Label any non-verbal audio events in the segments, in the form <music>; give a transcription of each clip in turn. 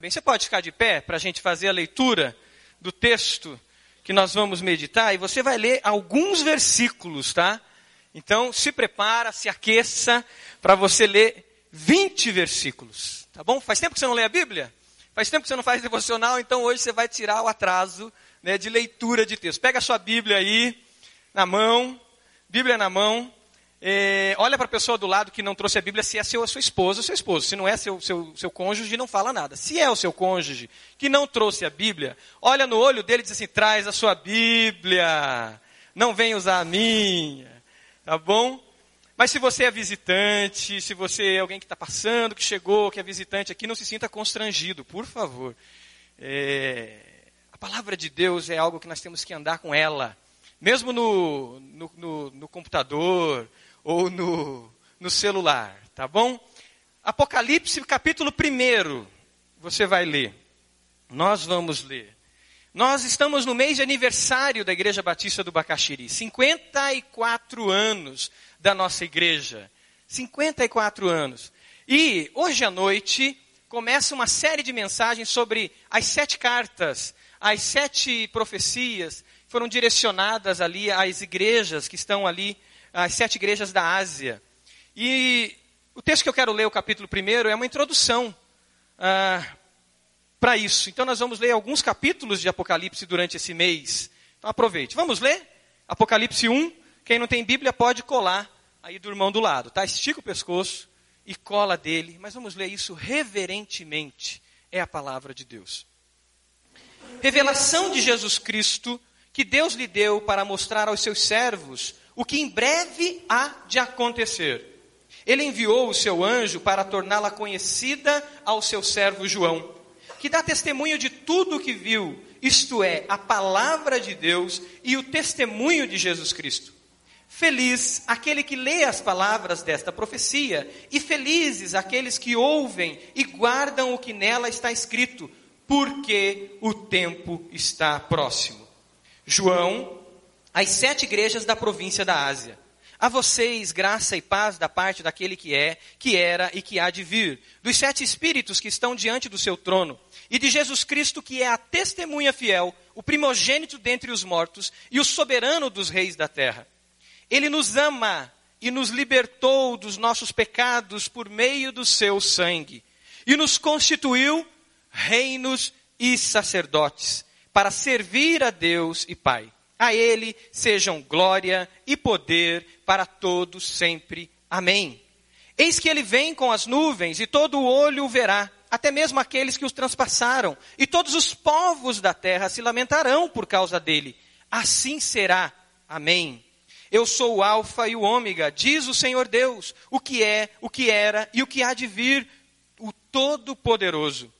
Bem, você pode ficar de pé para a gente fazer a leitura do texto que nós vamos meditar e você vai ler alguns versículos, tá? Então, se prepara, se aqueça para você ler 20 versículos, tá bom? Faz tempo que você não lê a Bíblia? Faz tempo que você não faz devocional, então hoje você vai tirar o atraso né, de leitura de texto. Pega a sua Bíblia aí, na mão, Bíblia na mão, é, olha para a pessoa do lado que não trouxe a Bíblia, se é seu, a sua esposa ou seu esposo. Se não é seu, seu, seu cônjuge, não fala nada. Se é o seu cônjuge que não trouxe a Bíblia, olha no olho dele e diz assim: traz a sua Bíblia, não vem usar a minha. Tá bom? Mas se você é visitante, se você é alguém que está passando, que chegou, que é visitante aqui, não se sinta constrangido, por favor. É, a palavra de Deus é algo que nós temos que andar com ela. Mesmo no, no, no, no computador, ou no, no celular, tá bom? Apocalipse, capítulo 1, você vai ler. Nós vamos ler. Nós estamos no mês de aniversário da Igreja Batista do Bacaxiri. 54 anos da nossa igreja. 54 anos. E hoje à noite começa uma série de mensagens sobre as sete cartas, as sete profecias foram direcionadas ali às igrejas que estão ali as sete igrejas da Ásia. E o texto que eu quero ler, o capítulo primeiro, é uma introdução ah, para isso. Então nós vamos ler alguns capítulos de Apocalipse durante esse mês. Então aproveite. Vamos ler? Apocalipse 1. Quem não tem Bíblia pode colar aí do irmão do lado, tá? Estica o pescoço e cola dele. Mas vamos ler isso reverentemente. É a palavra de Deus. Revelação de Jesus Cristo que Deus lhe deu para mostrar aos seus servos o que em breve há de acontecer. Ele enviou o seu anjo para torná-la conhecida ao seu servo João, que dá testemunho de tudo o que viu, isto é, a palavra de Deus e o testemunho de Jesus Cristo. Feliz aquele que lê as palavras desta profecia, e felizes aqueles que ouvem e guardam o que nela está escrito, porque o tempo está próximo. João as sete igrejas da província da Ásia. A vocês, graça e paz da parte daquele que é, que era e que há de vir, dos sete espíritos que estão diante do seu trono, e de Jesus Cristo, que é a testemunha fiel, o primogênito dentre os mortos e o soberano dos reis da terra. Ele nos ama e nos libertou dos nossos pecados por meio do seu sangue, e nos constituiu reinos e sacerdotes, para servir a Deus e Pai. A Ele sejam glória e poder para todos sempre. Amém. Eis que Ele vem com as nuvens e todo o olho o verá, até mesmo aqueles que os transpassaram, e todos os povos da terra se lamentarão por causa dele. Assim será. Amém. Eu sou o Alfa e o Ômega, diz o Senhor Deus, o que é, o que era e o que há de vir, o Todo-Poderoso.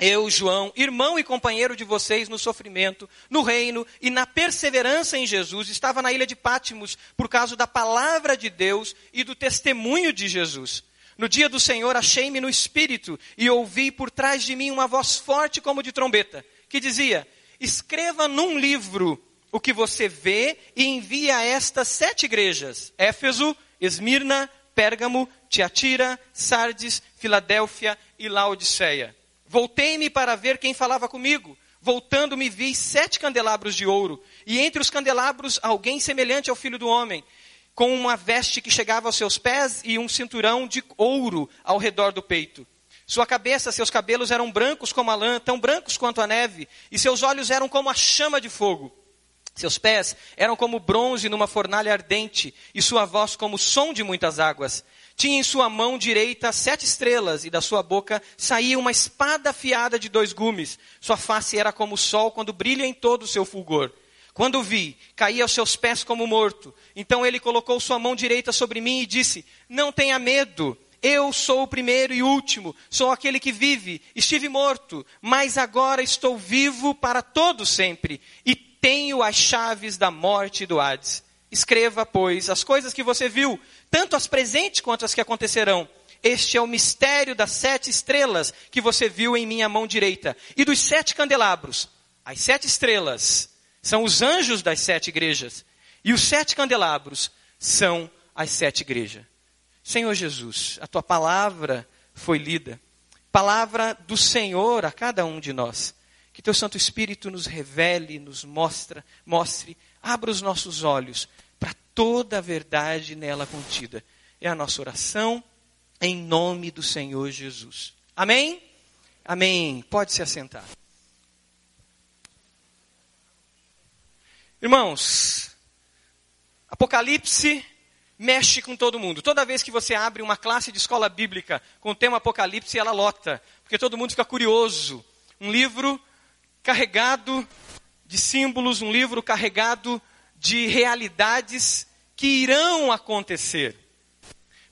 Eu, João, irmão e companheiro de vocês no sofrimento, no reino e na perseverança em Jesus, estava na ilha de Pátimos por causa da palavra de Deus e do testemunho de Jesus. No dia do Senhor achei-me no espírito e ouvi por trás de mim uma voz forte como de trombeta, que dizia: Escreva num livro o que você vê e envie a estas sete igrejas: Éfeso, Esmirna, Pérgamo, Tiatira, Sardes, Filadélfia e Laodiceia. Voltei-me para ver quem falava comigo. Voltando-me, vi sete candelabros de ouro, e entre os candelabros alguém semelhante ao filho do homem, com uma veste que chegava aos seus pés e um cinturão de ouro ao redor do peito. Sua cabeça, seus cabelos eram brancos como a lã, tão brancos quanto a neve, e seus olhos eram como a chama de fogo. Seus pés eram como bronze numa fornalha ardente, e sua voz como o som de muitas águas. Tinha em sua mão direita sete estrelas, e da sua boca saía uma espada afiada de dois gumes. Sua face era como o sol quando brilha em todo o seu fulgor. Quando vi, caí aos seus pés como morto. Então ele colocou sua mão direita sobre mim e disse: Não tenha medo. Eu sou o primeiro e último, sou aquele que vive. Estive morto, mas agora estou vivo para todo sempre e tenho as chaves da morte e do Hades. Escreva, pois, as coisas que você viu, tanto as presentes quanto as que acontecerão. Este é o mistério das sete estrelas que você viu em minha mão direita e dos sete candelabros. As sete estrelas são os anjos das sete igrejas e os sete candelabros são as sete igrejas. Senhor Jesus, a tua palavra foi lida. palavra do Senhor a cada um de nós. Que teu Santo Espírito nos revele, nos mostra, mostre, abra os nossos olhos toda a verdade nela contida. É a nossa oração em nome do Senhor Jesus. Amém? Amém. Pode se assentar. Irmãos, Apocalipse mexe com todo mundo. Toda vez que você abre uma classe de escola bíblica com o tema Apocalipse, ela lota, porque todo mundo fica curioso. Um livro carregado de símbolos, um livro carregado de realidades que irão acontecer.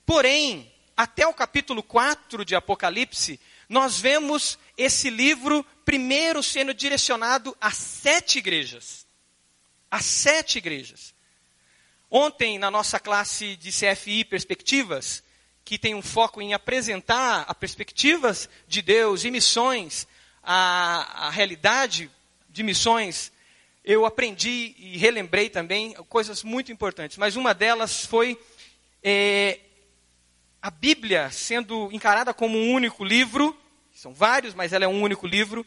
Porém, até o capítulo 4 de Apocalipse, nós vemos esse livro primeiro sendo direcionado a sete igrejas. A sete igrejas. Ontem, na nossa classe de CFI Perspectivas, que tem um foco em apresentar as perspectivas de Deus e missões, a, a realidade de missões, eu aprendi e relembrei também coisas muito importantes. Mas uma delas foi é, a Bíblia sendo encarada como um único livro, são vários, mas ela é um único livro,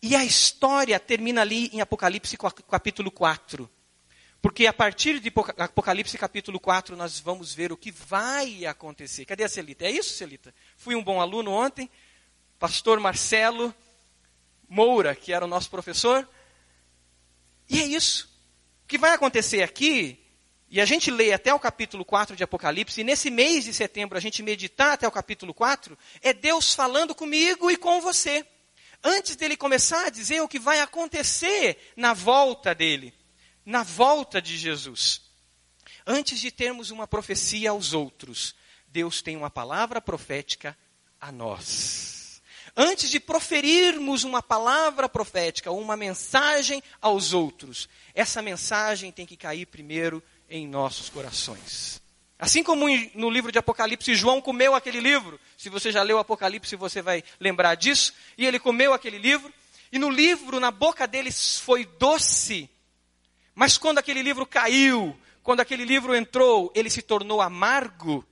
e a história termina ali em Apocalipse capítulo 4. Porque a partir de Apocalipse capítulo 4 nós vamos ver o que vai acontecer. Cadê a Celita? É isso, Celita? Fui um bom aluno ontem. Pastor Marcelo Moura, que era o nosso professor. E é isso. O que vai acontecer aqui, e a gente lê até o capítulo 4 de Apocalipse, e nesse mês de setembro a gente meditar até o capítulo 4, é Deus falando comigo e com você. Antes dele começar a dizer o que vai acontecer na volta dele na volta de Jesus. Antes de termos uma profecia aos outros, Deus tem uma palavra profética a nós. Antes de proferirmos uma palavra profética, uma mensagem aos outros, essa mensagem tem que cair primeiro em nossos corações. Assim como no livro de Apocalipse, João comeu aquele livro. Se você já leu Apocalipse, você vai lembrar disso. E ele comeu aquele livro. E no livro, na boca dele foi doce mas quando aquele livro caiu, quando aquele livro entrou, ele se tornou amargo,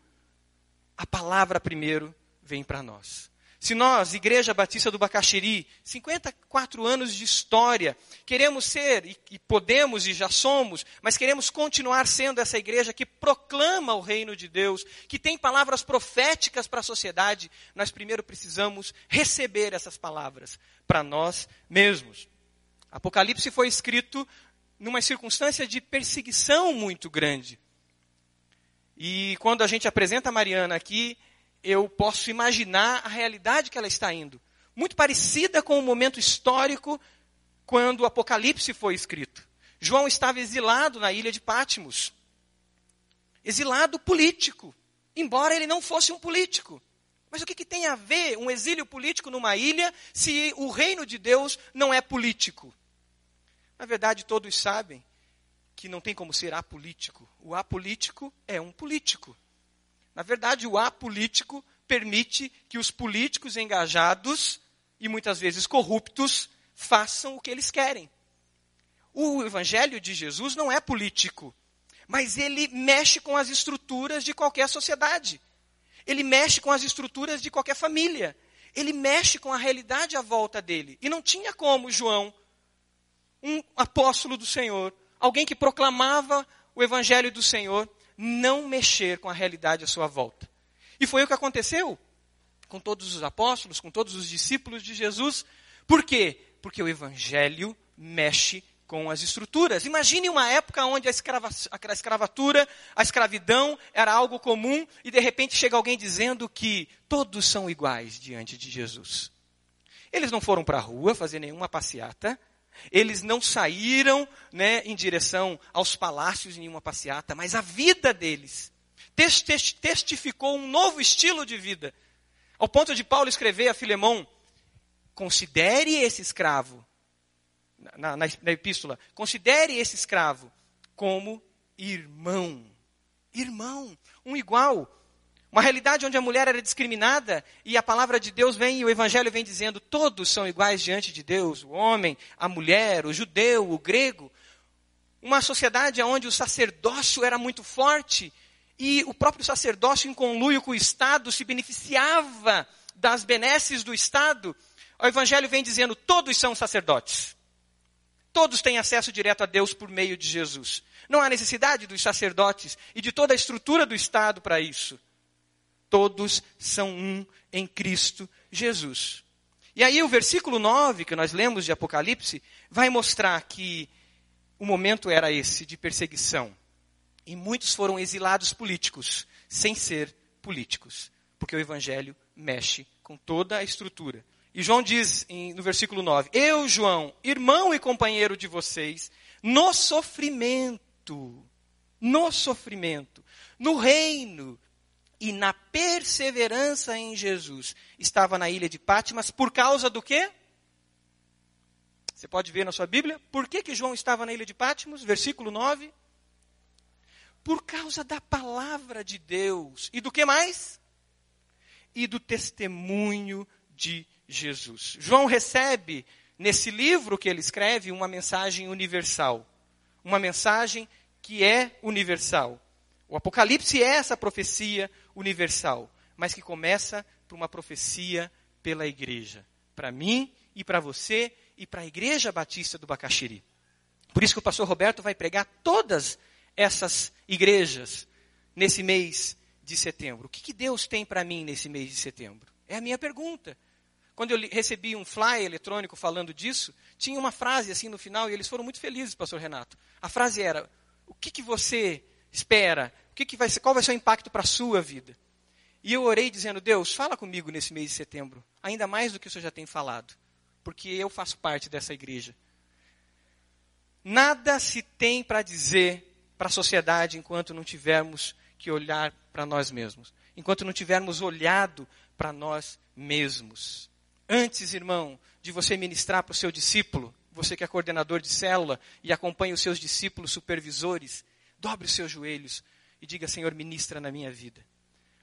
a palavra primeiro vem para nós. Se nós, Igreja Batista do Bacaxiri, 54 anos de história, queremos ser, e, e, podemos e já somos, mas queremos continuar sendo essa igreja que proclama o reino de Deus, que tem palavras proféticas para a sociedade, nós primeiro precisamos receber essas palavras para nós mesmos. Apocalipse foi escrito numa circunstância de perseguição muito grande. E quando a gente apresenta a Mariana aqui, eu posso imaginar a realidade que ela está indo. Muito parecida com o momento histórico quando o Apocalipse foi escrito. João estava exilado na ilha de Pátimos. Exilado político, embora ele não fosse um político. Mas o que, que tem a ver um exílio político numa ilha se o reino de Deus não é político? Na verdade, todos sabem que não tem como ser apolítico. O apolítico é um político. Na verdade, o apolítico permite que os políticos engajados e muitas vezes corruptos façam o que eles querem. O evangelho de Jesus não é político, mas ele mexe com as estruturas de qualquer sociedade. Ele mexe com as estruturas de qualquer família. Ele mexe com a realidade à volta dele. E não tinha como João um apóstolo do Senhor, alguém que proclamava o evangelho do Senhor, não mexer com a realidade à sua volta. E foi o que aconteceu com todos os apóstolos, com todos os discípulos de Jesus. Por quê? Porque o evangelho mexe com as estruturas. Imagine uma época onde a, escrava, a escravatura, a escravidão era algo comum e de repente chega alguém dizendo que todos são iguais diante de Jesus. Eles não foram para a rua fazer nenhuma passeata, eles não saíram né, em direção aos palácios em nenhuma passeata, mas a vida deles testificou um novo estilo de vida. Ao ponto de Paulo escrever a Filemão: considere esse escravo, na, na, na epístola, considere esse escravo como irmão. Irmão, um igual. Uma realidade onde a mulher era discriminada e a palavra de Deus vem e o evangelho vem dizendo: todos são iguais diante de Deus, o homem, a mulher, o judeu, o grego. Uma sociedade onde o sacerdócio era muito forte e o próprio sacerdócio, em conluio com o Estado, se beneficiava das benesses do Estado, o Evangelho vem dizendo: todos são sacerdotes. Todos têm acesso direto a Deus por meio de Jesus. Não há necessidade dos sacerdotes e de toda a estrutura do Estado para isso. Todos são um em Cristo Jesus. E aí o versículo 9 que nós lemos de Apocalipse vai mostrar que o momento era esse de perseguição. E muitos foram exilados políticos, sem ser políticos, porque o evangelho mexe com toda a estrutura. E João diz no versículo 9: Eu, João, irmão e companheiro de vocês, no sofrimento, no sofrimento, no reino e na perseverança em Jesus, estava na ilha de Pátimas por causa do quê? Você pode ver na sua Bíblia. Por que, que João estava na ilha de Pátimos? Versículo 9. Por causa da palavra de Deus. E do que mais? E do testemunho de Jesus. João recebe, nesse livro que ele escreve, uma mensagem universal. Uma mensagem que é universal. O Apocalipse é essa profecia universal, mas que começa por uma profecia pela igreja. Para mim e para você e para a Igreja Batista do Bacaxiri. Por isso que o pastor Roberto vai pregar todas essas igrejas nesse mês de setembro. O que, que Deus tem para mim nesse mês de setembro? É a minha pergunta. Quando eu recebi um flyer eletrônico falando disso, tinha uma frase assim no final, e eles foram muito felizes, pastor Renato. A frase era: O que, que você espera? O que, que vai ser, qual vai ser o impacto para a sua vida? E eu orei dizendo: Deus, fala comigo nesse mês de setembro, ainda mais do que o Senhor já tem falado porque eu faço parte dessa igreja. Nada se tem para dizer para a sociedade enquanto não tivermos que olhar para nós mesmos, enquanto não tivermos olhado para nós mesmos. Antes, irmão, de você ministrar para o seu discípulo, você que é coordenador de célula e acompanha os seus discípulos supervisores, dobre os seus joelhos e diga: Senhor, ministra na minha vida.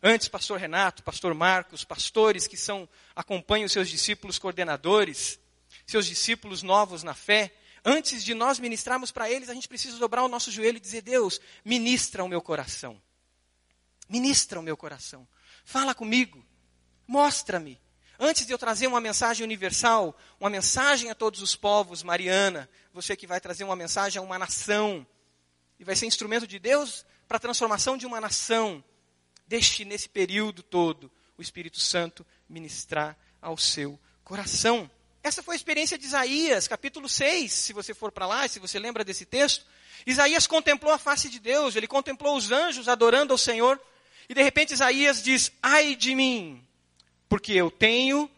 Antes, pastor Renato, pastor Marcos, pastores que são acompanham seus discípulos coordenadores, seus discípulos novos na fé, antes de nós ministrarmos para eles, a gente precisa dobrar o nosso joelho e dizer: Deus, ministra o meu coração. Ministra o meu coração. Fala comigo. Mostra-me. Antes de eu trazer uma mensagem universal, uma mensagem a todos os povos, Mariana, você que vai trazer uma mensagem a uma nação, e vai ser instrumento de Deus para a transformação de uma nação. Deixe nesse período todo o Espírito Santo ministrar ao seu coração. Essa foi a experiência de Isaías, capítulo 6, se você for para lá, se você lembra desse texto. Isaías contemplou a face de Deus, ele contemplou os anjos adorando ao Senhor, e de repente Isaías diz: Ai de mim, porque eu tenho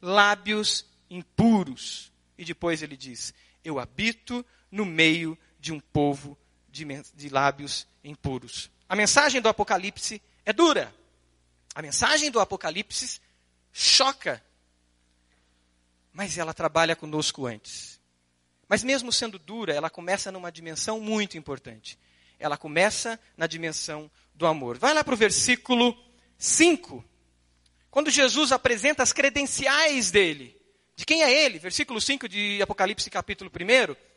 lábios impuros. E depois ele diz: Eu habito no meio de um povo de, de lábios impuros. A mensagem do Apocalipse é dura. A mensagem do Apocalipse choca. Mas ela trabalha conosco antes. Mas mesmo sendo dura, ela começa numa dimensão muito importante. Ela começa na dimensão do amor. Vai lá para o versículo 5. Quando Jesus apresenta as credenciais dele. De quem é ele? Versículo 5 de Apocalipse, capítulo 1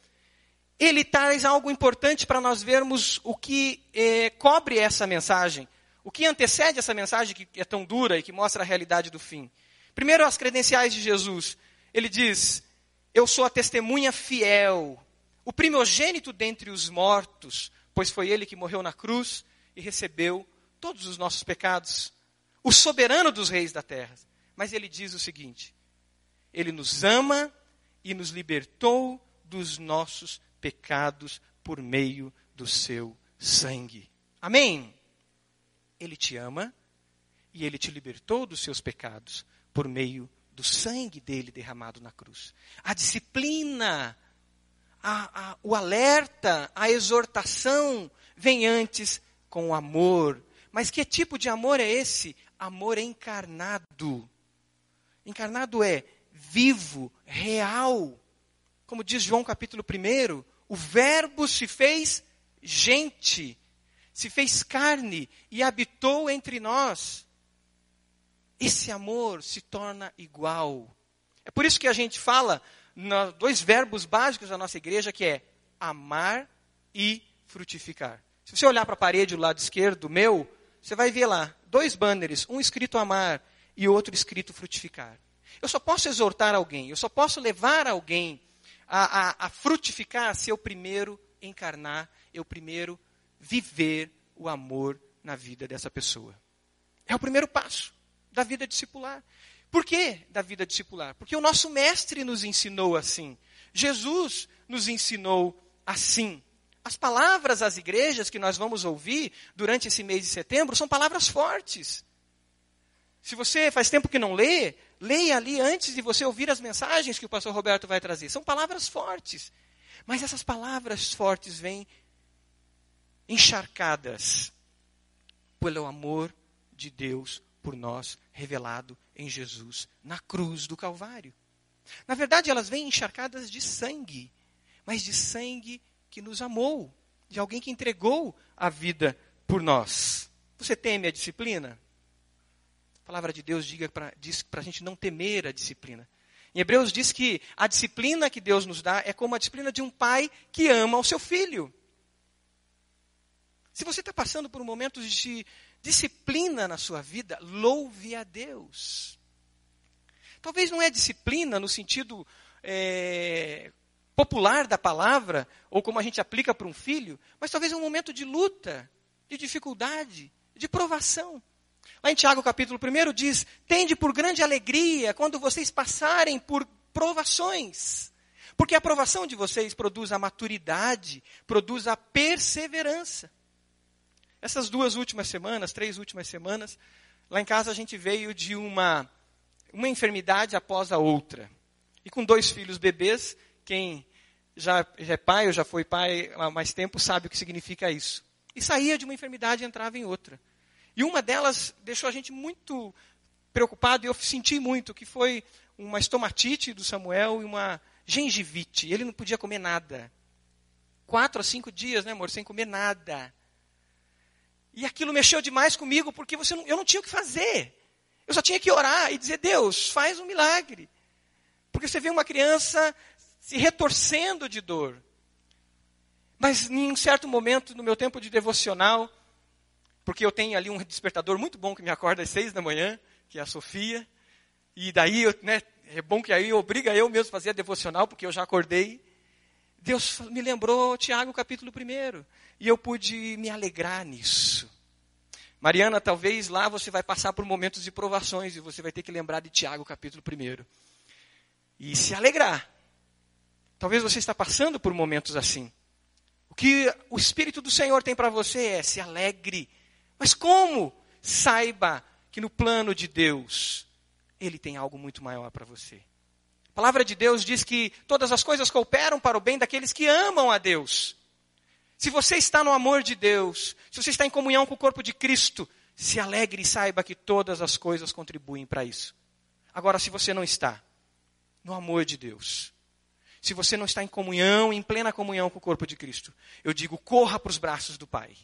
ele traz algo importante para nós vermos o que eh, cobre essa mensagem. O que antecede essa mensagem que é tão dura e que mostra a realidade do fim? Primeiro, as credenciais de Jesus. Ele diz: Eu sou a testemunha fiel, o primogênito dentre os mortos, pois foi ele que morreu na cruz e recebeu todos os nossos pecados, o soberano dos reis da terra. Mas ele diz o seguinte: Ele nos ama e nos libertou dos nossos pecados por meio do seu sangue. Amém? Ele te ama e ele te libertou dos seus pecados por meio do sangue dele derramado na cruz. A disciplina, a, a, o alerta, a exortação vem antes com o amor. Mas que tipo de amor é esse? Amor encarnado. Encarnado é vivo, real. Como diz João capítulo 1, o Verbo se fez gente se fez carne e habitou entre nós. Esse amor se torna igual. É por isso que a gente fala dois verbos básicos da nossa igreja, que é amar e frutificar. Se você olhar para a parede do lado esquerdo meu, você vai ver lá dois banners, um escrito amar e outro escrito frutificar. Eu só posso exortar alguém, eu só posso levar alguém a, a, a frutificar se eu primeiro encarnar, eu primeiro viver o amor na vida dessa pessoa. É o primeiro passo da vida discipular. Por que da vida discipular? Porque o nosso mestre nos ensinou assim. Jesus nos ensinou assim. As palavras às igrejas que nós vamos ouvir durante esse mês de setembro são palavras fortes. Se você faz tempo que não lê, leia ali antes de você ouvir as mensagens que o pastor Roberto vai trazer. São palavras fortes. Mas essas palavras fortes vêm encharcadas pelo amor de Deus por nós, revelado em Jesus, na cruz do Calvário. Na verdade, elas vêm encharcadas de sangue, mas de sangue que nos amou, de alguém que entregou a vida por nós. Você teme a disciplina? A palavra de Deus pra, diz para a gente não temer a disciplina. Em Hebreus diz que a disciplina que Deus nos dá é como a disciplina de um pai que ama o seu filho. Se você está passando por um momento de disciplina na sua vida, louve a Deus. Talvez não é disciplina no sentido é, popular da palavra, ou como a gente aplica para um filho, mas talvez é um momento de luta, de dificuldade, de provação. Lá em Tiago capítulo 1 diz: Tende por grande alegria quando vocês passarem por provações. Porque a provação de vocês produz a maturidade, produz a perseverança. Essas duas últimas semanas, três últimas semanas, lá em casa a gente veio de uma, uma enfermidade após a outra. E com dois filhos bebês, quem já, já é pai ou já foi pai há mais tempo sabe o que significa isso. E saía de uma enfermidade e entrava em outra. E uma delas deixou a gente muito preocupado e eu senti muito, que foi uma estomatite do Samuel e uma gengivite. Ele não podia comer nada. Quatro a cinco dias, né, amor, sem comer nada. E aquilo mexeu demais comigo, porque você não, eu não tinha o que fazer. Eu só tinha que orar e dizer, Deus, faz um milagre. Porque você vê uma criança se retorcendo de dor. Mas em um certo momento, no meu tempo de devocional, porque eu tenho ali um despertador muito bom que me acorda às seis da manhã, que é a Sofia, e daí né, é bom que aí obriga eu mesmo a fazer a devocional, porque eu já acordei. Deus me lembrou Tiago capítulo 1, e eu pude me alegrar nisso. Mariana, talvez lá você vai passar por momentos de provações, e você vai ter que lembrar de Tiago capítulo 1. E se alegrar. Talvez você está passando por momentos assim. O que o Espírito do Senhor tem para você é se alegre. Mas como? Saiba que no plano de Deus, Ele tem algo muito maior para você. A palavra de Deus diz que todas as coisas cooperam para o bem daqueles que amam a Deus. Se você está no amor de Deus, se você está em comunhão com o corpo de Cristo, se alegre e saiba que todas as coisas contribuem para isso. Agora, se você não está no amor de Deus, se você não está em comunhão, em plena comunhão com o corpo de Cristo, eu digo, corra para os braços do Pai.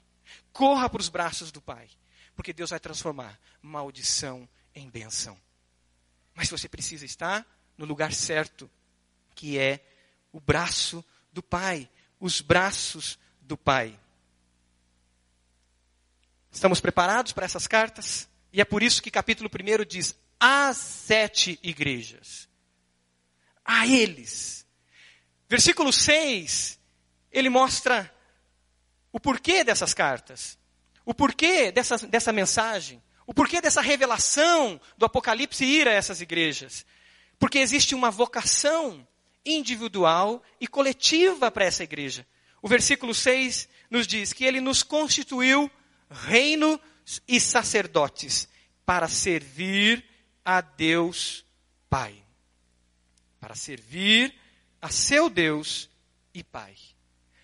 Corra para os braços do Pai. Porque Deus vai transformar maldição em benção. Mas você precisa estar no lugar certo, que é o braço do Pai. Os braços do Pai. Estamos preparados para essas cartas? E é por isso que capítulo 1 diz: as sete igrejas. A eles Versículo 6, ele mostra o porquê dessas cartas, o porquê dessa, dessa mensagem, o porquê dessa revelação do Apocalipse ir a essas igrejas. Porque existe uma vocação individual e coletiva para essa igreja. O versículo 6 nos diz que ele nos constituiu reino e sacerdotes para servir a Deus Pai. Para servir a seu Deus e Pai.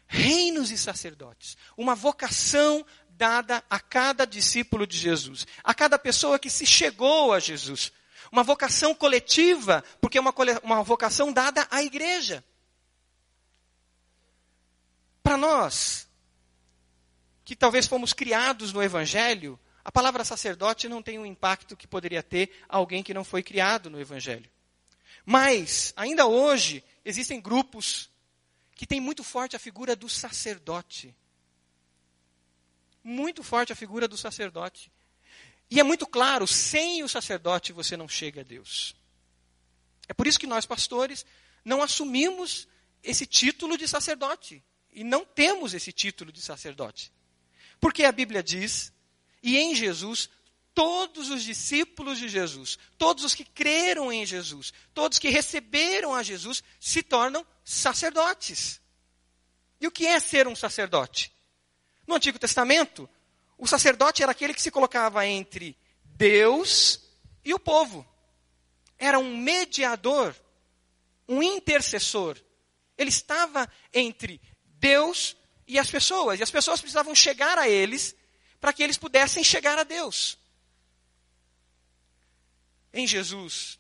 Reinos e sacerdotes. Uma vocação dada a cada discípulo de Jesus, a cada pessoa que se chegou a Jesus. Uma vocação coletiva, porque é uma, uma vocação dada à igreja. Para nós, que talvez fomos criados no Evangelho, a palavra sacerdote não tem o impacto que poderia ter alguém que não foi criado no Evangelho. Mas, ainda hoje, existem grupos que têm muito forte a figura do sacerdote. Muito forte a figura do sacerdote. E é muito claro, sem o sacerdote você não chega a Deus. É por isso que nós, pastores, não assumimos esse título de sacerdote. E não temos esse título de sacerdote. Porque a Bíblia diz, e em Jesus, todos os discípulos de Jesus, todos os que creram em Jesus, todos que receberam a Jesus, se tornam sacerdotes. E o que é ser um sacerdote? No Antigo Testamento, o sacerdote era aquele que se colocava entre Deus e o povo. Era um mediador, um intercessor. Ele estava entre Deus e as pessoas. E as pessoas precisavam chegar a eles para que eles pudessem chegar a Deus. Em Jesus,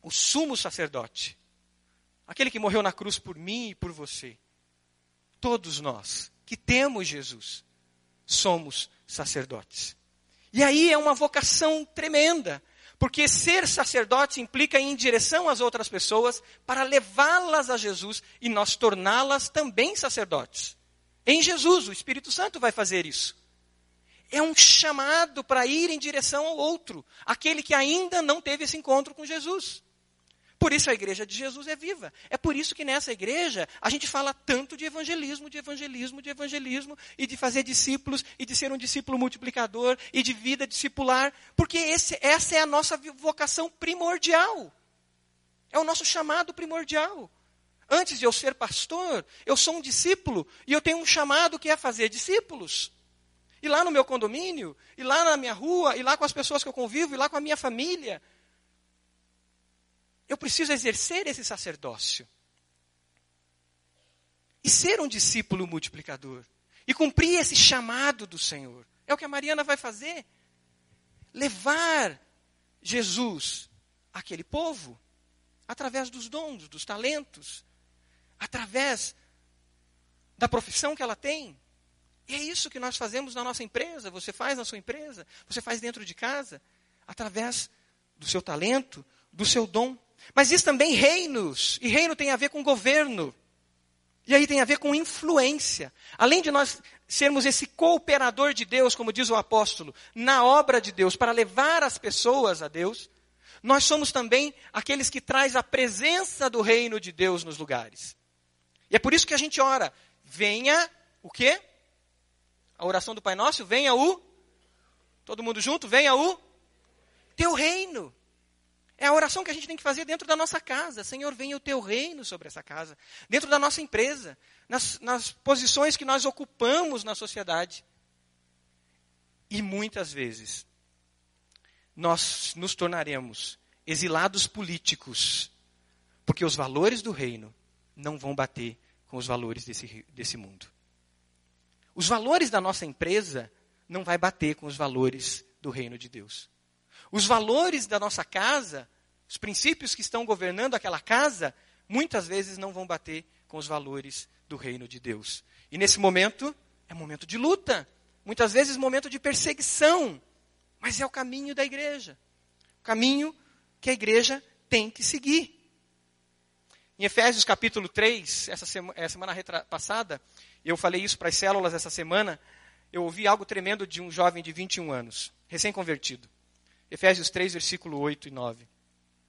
o sumo sacerdote, aquele que morreu na cruz por mim e por você, todos nós que temos Jesus, somos sacerdotes. E aí é uma vocação tremenda, porque ser sacerdote implica ir em direção às outras pessoas para levá-las a Jesus e nós torná-las também sacerdotes. Em Jesus, o Espírito Santo vai fazer isso. É um chamado para ir em direção ao outro, aquele que ainda não teve esse encontro com Jesus. Por isso a igreja de Jesus é viva. É por isso que nessa igreja a gente fala tanto de evangelismo, de evangelismo, de evangelismo, e de fazer discípulos, e de ser um discípulo multiplicador, e de vida discipular, porque esse, essa é a nossa vocação primordial. É o nosso chamado primordial. Antes de eu ser pastor, eu sou um discípulo, e eu tenho um chamado que é fazer discípulos. E lá no meu condomínio, e lá na minha rua, e lá com as pessoas que eu convivo, e lá com a minha família. Eu preciso exercer esse sacerdócio. E ser um discípulo multiplicador. E cumprir esse chamado do Senhor. É o que a Mariana vai fazer. Levar Jesus àquele povo através dos dons, dos talentos, através da profissão que ela tem. E é isso que nós fazemos na nossa empresa, você faz na sua empresa, você faz dentro de casa, através do seu talento, do seu dom. Mas isso também reinos, e reino tem a ver com governo. E aí tem a ver com influência. Além de nós sermos esse cooperador de Deus, como diz o apóstolo, na obra de Deus, para levar as pessoas a Deus, nós somos também aqueles que traz a presença do reino de Deus nos lugares. E é por isso que a gente ora, venha o quê? A oração do Pai Nosso, venha o Todo mundo junto, venha o teu reino. É a oração que a gente tem que fazer dentro da nossa casa. Senhor, venha o teu reino sobre essa casa. Dentro da nossa empresa. Nas, nas posições que nós ocupamos na sociedade. E muitas vezes, nós nos tornaremos exilados políticos. Porque os valores do reino não vão bater com os valores desse, desse mundo. Os valores da nossa empresa não vai bater com os valores do reino de Deus. Os valores da nossa casa, os princípios que estão governando aquela casa, muitas vezes não vão bater com os valores do reino de Deus. E nesse momento, é momento de luta. Muitas vezes, momento de perseguição. Mas é o caminho da igreja. O caminho que a igreja tem que seguir. Em Efésios capítulo 3, essa semana, essa semana passada, eu falei isso para as células essa semana, eu ouvi algo tremendo de um jovem de 21 anos, recém-convertido. Efésios 3, versículo 8 e 9.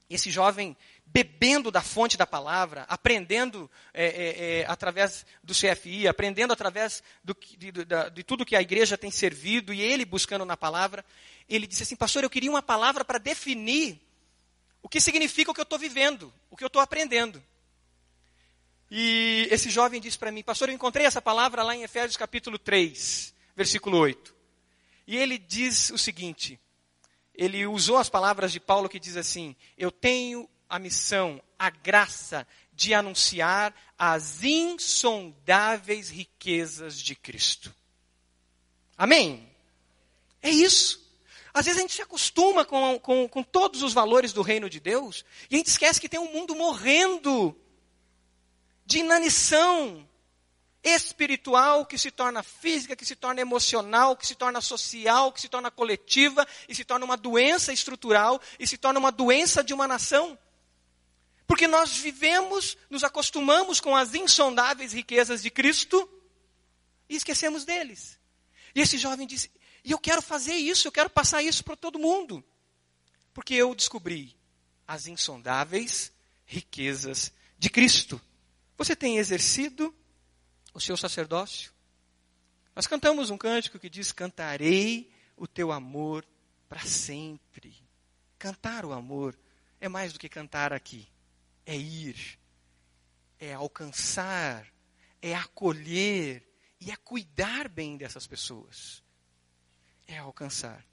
Esse jovem bebendo da fonte da palavra, aprendendo é, é, é, através do CFI, aprendendo através do, de, de, de, tudo que a igreja tem servido, e ele buscando na palavra, ele disse assim, pastor, eu queria uma palavra para definir o que significa o que eu estou vivendo, o que eu estou aprendendo. E esse jovem disse para mim, pastor, eu encontrei essa palavra lá em Efésios capítulo 3, versículo 8. E ele diz o seguinte, ele usou as palavras de Paulo que diz assim: Eu tenho a missão, a graça de anunciar as insondáveis riquezas de Cristo. Amém? É isso. Às vezes a gente se acostuma com, com, com todos os valores do reino de Deus e a gente esquece que tem um mundo morrendo de inanição, espiritual, que se torna física, que se torna emocional, que se torna social, que se torna coletiva, e se torna uma doença estrutural, e se torna uma doença de uma nação. Porque nós vivemos, nos acostumamos com as insondáveis riquezas de Cristo e esquecemos deles. E esse jovem disse, E eu quero fazer isso, eu quero passar isso para todo mundo. Porque eu descobri as insondáveis riquezas de Cristo. Você tem exercido o seu sacerdócio? Nós cantamos um cântico que diz: Cantarei o teu amor para sempre. Cantar o amor é mais do que cantar aqui, é ir, é alcançar, é acolher e é cuidar bem dessas pessoas. É alcançar.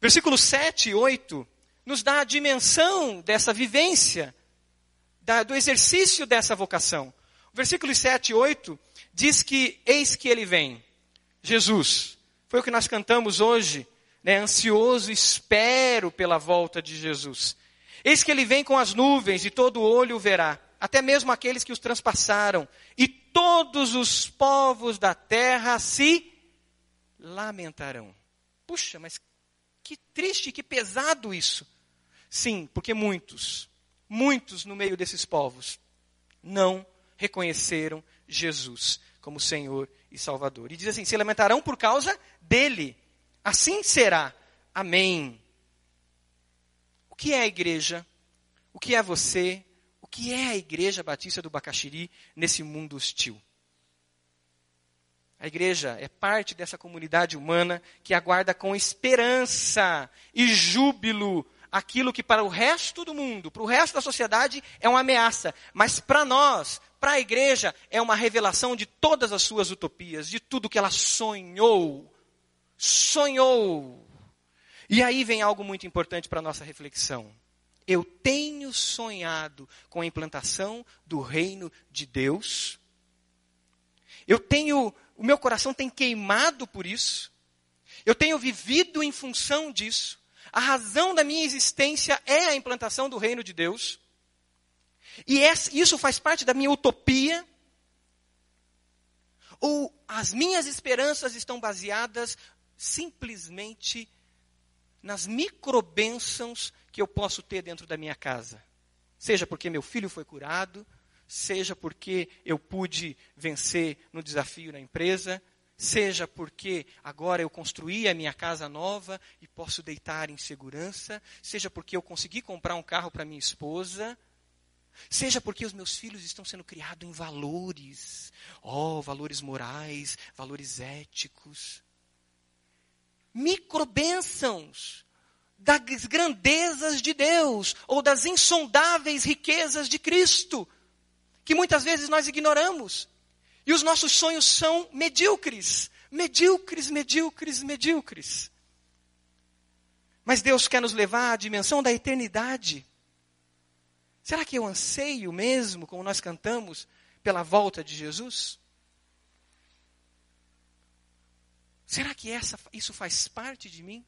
Versículos 7 e 8 nos dá a dimensão dessa vivência, da, do exercício dessa vocação. Versículos 7 e 8 diz que eis que ele vem. Jesus. Foi o que nós cantamos hoje, né? Ansioso espero pela volta de Jesus. Eis que ele vem com as nuvens e todo olho o verá, até mesmo aqueles que os transpassaram, e todos os povos da terra se lamentarão. Puxa, mas que triste, que pesado isso. Sim, porque muitos, muitos no meio desses povos não reconheceram Jesus como Senhor e Salvador. E diz assim: se lamentarão por causa dele. Assim será. Amém. O que é a igreja? O que é você? O que é a Igreja Batista do Bacaxiri nesse mundo hostil? A igreja é parte dessa comunidade humana que aguarda com esperança e júbilo aquilo que para o resto do mundo, para o resto da sociedade, é uma ameaça. Mas para nós, para a igreja, é uma revelação de todas as suas utopias, de tudo que ela sonhou. Sonhou. E aí vem algo muito importante para a nossa reflexão. Eu tenho sonhado com a implantação do reino de Deus. Eu tenho, o meu coração tem queimado por isso. Eu tenho vivido em função disso. A razão da minha existência é a implantação do reino de Deus. E isso faz parte da minha utopia. Ou as minhas esperanças estão baseadas simplesmente nas microbênçãos que eu posso ter dentro da minha casa. Seja porque meu filho foi curado, seja porque eu pude vencer no desafio na empresa, seja porque agora eu construí a minha casa nova e posso deitar em segurança, seja porque eu consegui comprar um carro para minha esposa, seja porque os meus filhos estão sendo criados em valores, oh, valores morais, valores éticos. Microbênçãos das grandezas de Deus ou das insondáveis riquezas de Cristo, que muitas vezes nós ignoramos. E os nossos sonhos são medíocres, medíocres, medíocres, medíocres. Mas Deus quer nos levar à dimensão da eternidade. Será que eu anseio mesmo, como nós cantamos, pela volta de Jesus? Será que essa, isso faz parte de mim?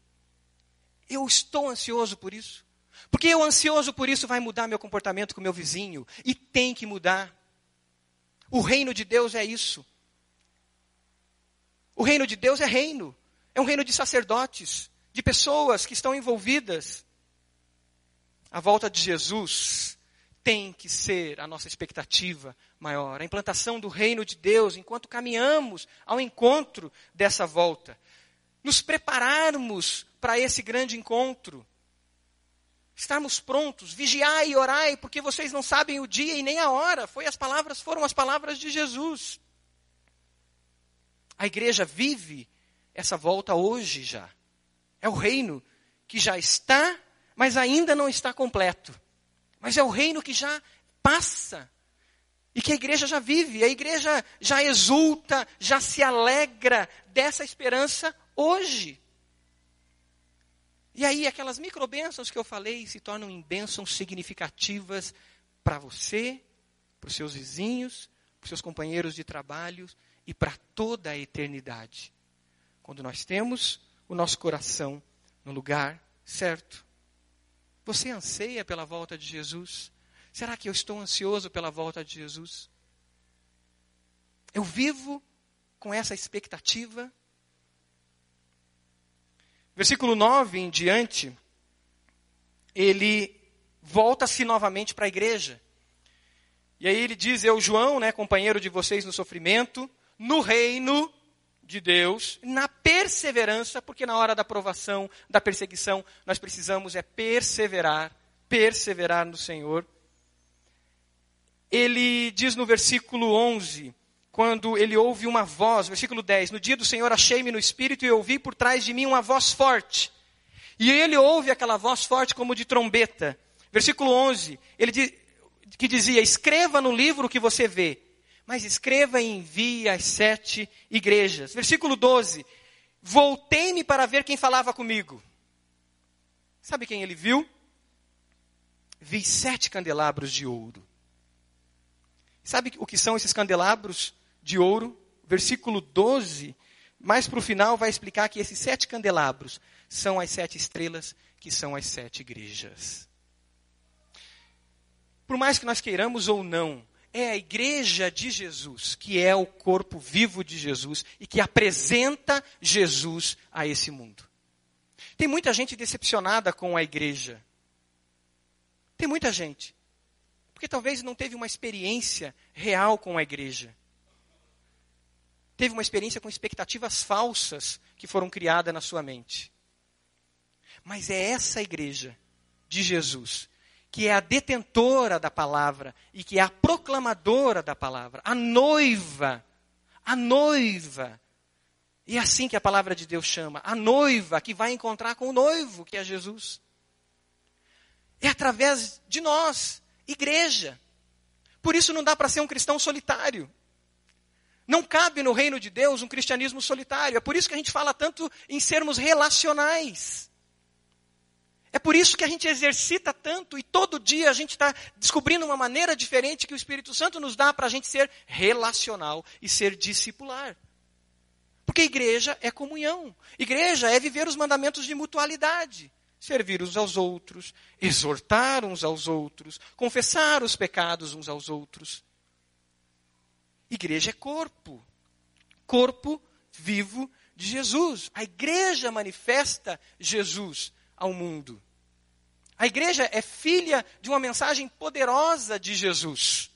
Eu estou ansioso por isso. Porque eu ansioso por isso vai mudar meu comportamento com meu vizinho. E tem que mudar. O reino de Deus é isso. O reino de Deus é reino. É um reino de sacerdotes, de pessoas que estão envolvidas. A volta de Jesus tem que ser a nossa expectativa maior. A implantação do reino de Deus enquanto caminhamos ao encontro dessa volta. Nos prepararmos para esse grande encontro estarmos prontos, vigiai e orai, porque vocês não sabem o dia e nem a hora. Foi as palavras, foram as palavras de Jesus. A igreja vive essa volta hoje já. É o reino que já está, mas ainda não está completo. Mas é o reino que já passa. E que a igreja já vive, a igreja já exulta, já se alegra dessa esperança hoje. E aí aquelas microbênçãos que eu falei se tornam em bênçãos significativas para você, para os seus vizinhos, para os seus companheiros de trabalho e para toda a eternidade. Quando nós temos o nosso coração no lugar certo. Você anseia pela volta de Jesus? Será que eu estou ansioso pela volta de Jesus? Eu vivo com essa expectativa? Versículo 9 em diante, ele volta-se novamente para a igreja. E aí ele diz: Eu, João, né, companheiro de vocês no sofrimento, no reino de Deus, na perseverança, porque na hora da provação, da perseguição, nós precisamos é perseverar, perseverar no Senhor. Ele diz no versículo 11, quando ele ouve uma voz, versículo 10, no dia do Senhor achei-me no espírito e ouvi por trás de mim uma voz forte. E ele ouve aquela voz forte como de trombeta. Versículo 11, ele diz, que dizia: Escreva no livro o que você vê, mas escreva e envie às sete igrejas. Versículo 12: Voltei-me para ver quem falava comigo. Sabe quem ele viu? Vi sete candelabros de ouro. Sabe o que são esses candelabros de ouro? Versículo 12, mais para o final, vai explicar que esses sete candelabros são as sete estrelas, que são as sete igrejas. Por mais que nós queiramos ou não, é a igreja de Jesus, que é o corpo vivo de Jesus e que apresenta Jesus a esse mundo. Tem muita gente decepcionada com a igreja. Tem muita gente. Porque talvez não teve uma experiência real com a igreja. Teve uma experiência com expectativas falsas que foram criadas na sua mente. Mas é essa igreja de Jesus que é a detentora da palavra e que é a proclamadora da palavra, a noiva, a noiva. E é assim que a palavra de Deus chama, a noiva que vai encontrar com o noivo, que é Jesus. É através de nós, igreja. Por isso não dá para ser um cristão solitário. Não cabe no reino de Deus um cristianismo solitário. É por isso que a gente fala tanto em sermos relacionais. É por isso que a gente exercita tanto e todo dia a gente está descobrindo uma maneira diferente que o Espírito Santo nos dá para a gente ser relacional e ser discipular. Porque igreja é comunhão. Igreja é viver os mandamentos de mutualidade. Servir uns aos outros, exortar uns aos outros, confessar os pecados uns aos outros. Igreja é corpo. Corpo vivo de Jesus. A igreja manifesta Jesus ao mundo. A igreja é filha de uma mensagem poderosa de Jesus.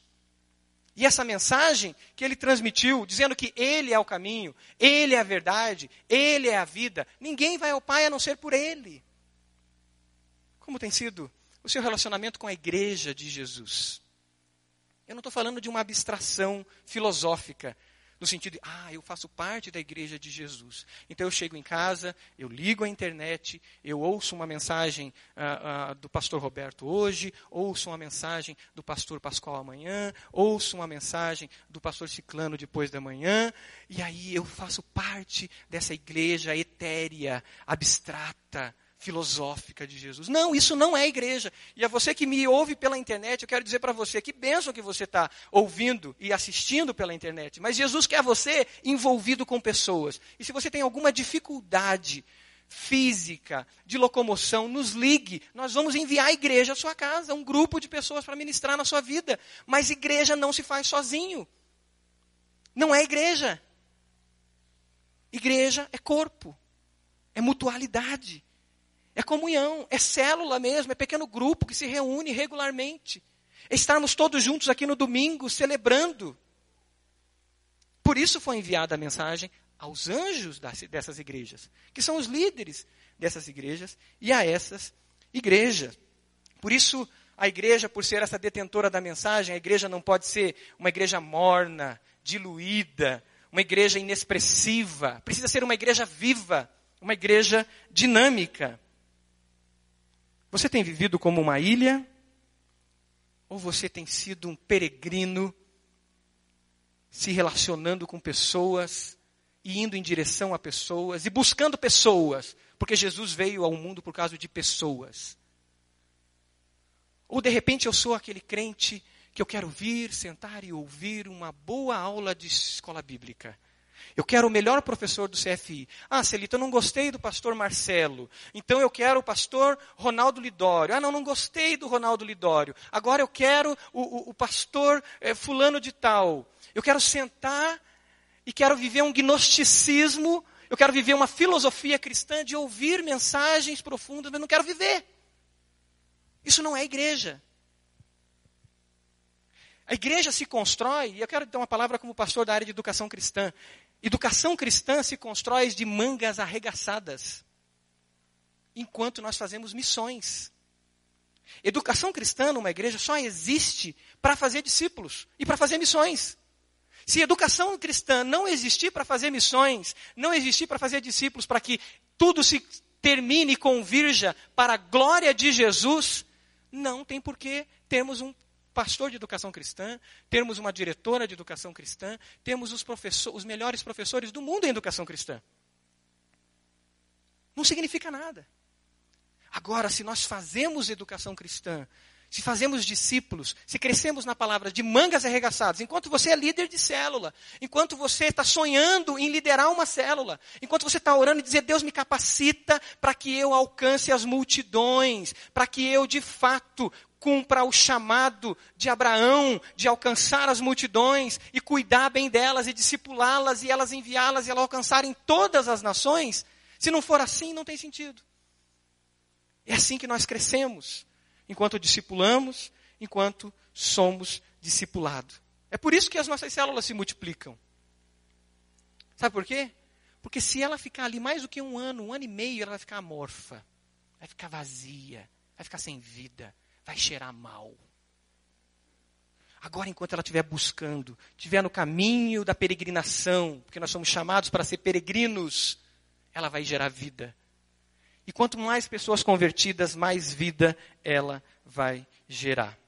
E essa mensagem que ele transmitiu, dizendo que ele é o caminho, ele é a verdade, ele é a vida, ninguém vai ao Pai a não ser por ele. Como tem sido o seu relacionamento com a igreja de Jesus? Eu não estou falando de uma abstração filosófica, no sentido de, ah, eu faço parte da igreja de Jesus. Então eu chego em casa, eu ligo a internet, eu ouço uma mensagem ah, ah, do pastor Roberto hoje, ouço uma mensagem do pastor Pascoal amanhã, ouço uma mensagem do pastor Ciclano depois da manhã, e aí eu faço parte dessa igreja etérea, abstrata, filosófica de Jesus. Não, isso não é igreja. E a você que me ouve pela internet, eu quero dizer para você que bênção que você está ouvindo e assistindo pela internet. Mas Jesus quer você envolvido com pessoas. E se você tem alguma dificuldade física, de locomoção, nos ligue. Nós vamos enviar a igreja à sua casa, um grupo de pessoas para ministrar na sua vida. Mas igreja não se faz sozinho. Não é igreja. Igreja é corpo, é mutualidade. É comunhão, é célula mesmo, é pequeno grupo que se reúne regularmente. É estarmos todos juntos aqui no domingo celebrando. Por isso foi enviada a mensagem aos anjos dessas igrejas, que são os líderes dessas igrejas, e a essas igrejas. Por isso, a igreja, por ser essa detentora da mensagem, a igreja não pode ser uma igreja morna, diluída, uma igreja inexpressiva. Precisa ser uma igreja viva, uma igreja dinâmica. Você tem vivido como uma ilha? Ou você tem sido um peregrino, se relacionando com pessoas, e indo em direção a pessoas, e buscando pessoas, porque Jesus veio ao mundo por causa de pessoas? Ou de repente eu sou aquele crente que eu quero vir, sentar e ouvir uma boa aula de escola bíblica. Eu quero o melhor professor do CFI. Ah, Celita, eu não gostei do pastor Marcelo. Então eu quero o pastor Ronaldo Lidório. Ah, não, não gostei do Ronaldo Lidório. Agora eu quero o, o, o pastor é, fulano de tal. Eu quero sentar e quero viver um gnosticismo. Eu quero viver uma filosofia cristã de ouvir mensagens profundas, mas não quero viver. Isso não é igreja. A igreja se constrói, e eu quero dar uma palavra como pastor da área de educação cristã. Educação cristã se constrói de mangas arregaçadas, enquanto nós fazemos missões. Educação cristã numa igreja só existe para fazer discípulos e para fazer missões. Se educação cristã não existir para fazer missões, não existir para fazer discípulos, para que tudo se termine e convirja para a glória de Jesus, não tem por que termos um pastor de educação cristã, termos uma diretora de educação cristã, temos os, os melhores professores do mundo em educação cristã. Não significa nada. Agora, se nós fazemos educação cristã, se fazemos discípulos, se crescemos na palavra de mangas arregaçadas, enquanto você é líder de célula, enquanto você está sonhando em liderar uma célula, enquanto você está orando e dizer, Deus me capacita para que eu alcance as multidões, para que eu de fato cumpra o chamado de Abraão de alcançar as multidões e cuidar bem delas e discipulá-las e elas enviá-las e elas alcançarem todas as nações. Se não for assim, não tem sentido. É assim que nós crescemos enquanto discipulamos, enquanto somos discipulados. É por isso que as nossas células se multiplicam. Sabe por quê? Porque se ela ficar ali mais do que um ano, um ano e meio, ela vai ficar amorfa, vai ficar vazia, vai ficar sem vida, vai cheirar mal. Agora, enquanto ela estiver buscando, estiver no caminho da peregrinação, porque nós somos chamados para ser peregrinos, ela vai gerar vida, e quanto mais pessoas convertidas, mais vida ela vai gerar.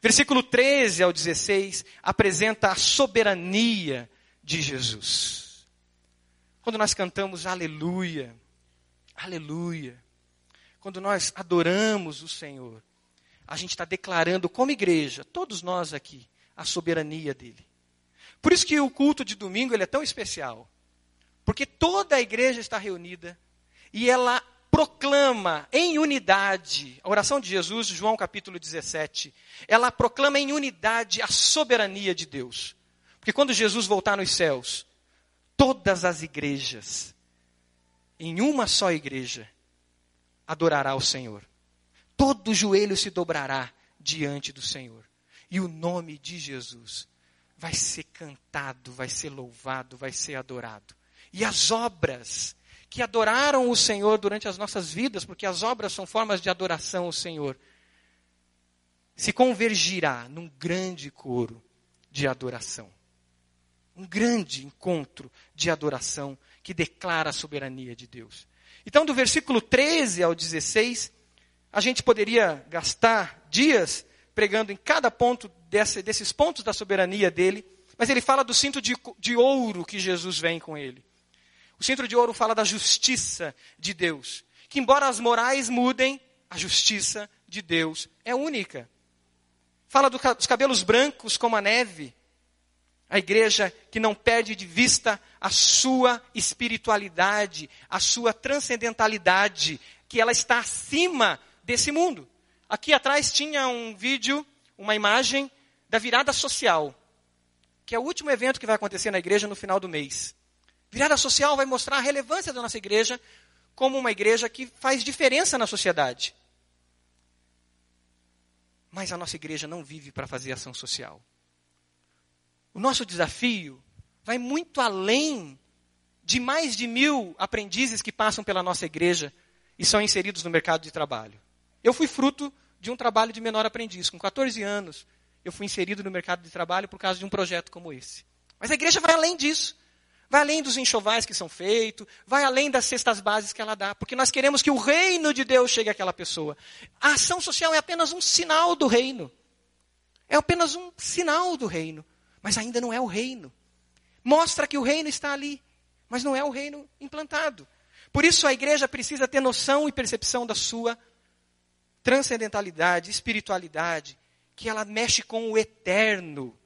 Versículo 13 ao 16 apresenta a soberania de Jesus. Quando nós cantamos aleluia, aleluia, quando nós adoramos o Senhor, a gente está declarando como igreja, todos nós aqui, a soberania dele. Por isso que o culto de domingo ele é tão especial. Porque toda a igreja está reunida e ela proclama em unidade, a oração de Jesus, João capítulo 17, ela proclama em unidade a soberania de Deus. Porque quando Jesus voltar nos céus, todas as igrejas, em uma só igreja, adorará o Senhor. Todo joelho se dobrará diante do Senhor. E o nome de Jesus vai ser cantado, vai ser louvado, vai ser adorado. E as obras que adoraram o Senhor durante as nossas vidas, porque as obras são formas de adoração ao Senhor, se convergirá num grande coro de adoração. Um grande encontro de adoração que declara a soberania de Deus. Então, do versículo 13 ao 16, a gente poderia gastar dias pregando em cada ponto desse, desses pontos da soberania dele, mas ele fala do cinto de, de ouro que Jesus vem com ele. O centro de ouro fala da justiça de Deus. Que embora as morais mudem, a justiça de Deus é única. Fala dos cabelos brancos como a neve. A igreja que não perde de vista a sua espiritualidade, a sua transcendentalidade, que ela está acima desse mundo. Aqui atrás tinha um vídeo, uma imagem da virada social, que é o último evento que vai acontecer na igreja no final do mês. Virada social vai mostrar a relevância da nossa igreja como uma igreja que faz diferença na sociedade. Mas a nossa igreja não vive para fazer ação social. O nosso desafio vai muito além de mais de mil aprendizes que passam pela nossa igreja e são inseridos no mercado de trabalho. Eu fui fruto de um trabalho de menor aprendiz. Com 14 anos, eu fui inserido no mercado de trabalho por causa de um projeto como esse. Mas a igreja vai além disso vai além dos enxovais que são feitos, vai além das cestas básicas que ela dá, porque nós queremos que o reino de Deus chegue àquela pessoa. A ação social é apenas um sinal do reino. É apenas um sinal do reino, mas ainda não é o reino. Mostra que o reino está ali, mas não é o reino implantado. Por isso a igreja precisa ter noção e percepção da sua transcendentalidade, espiritualidade, que ela mexe com o eterno.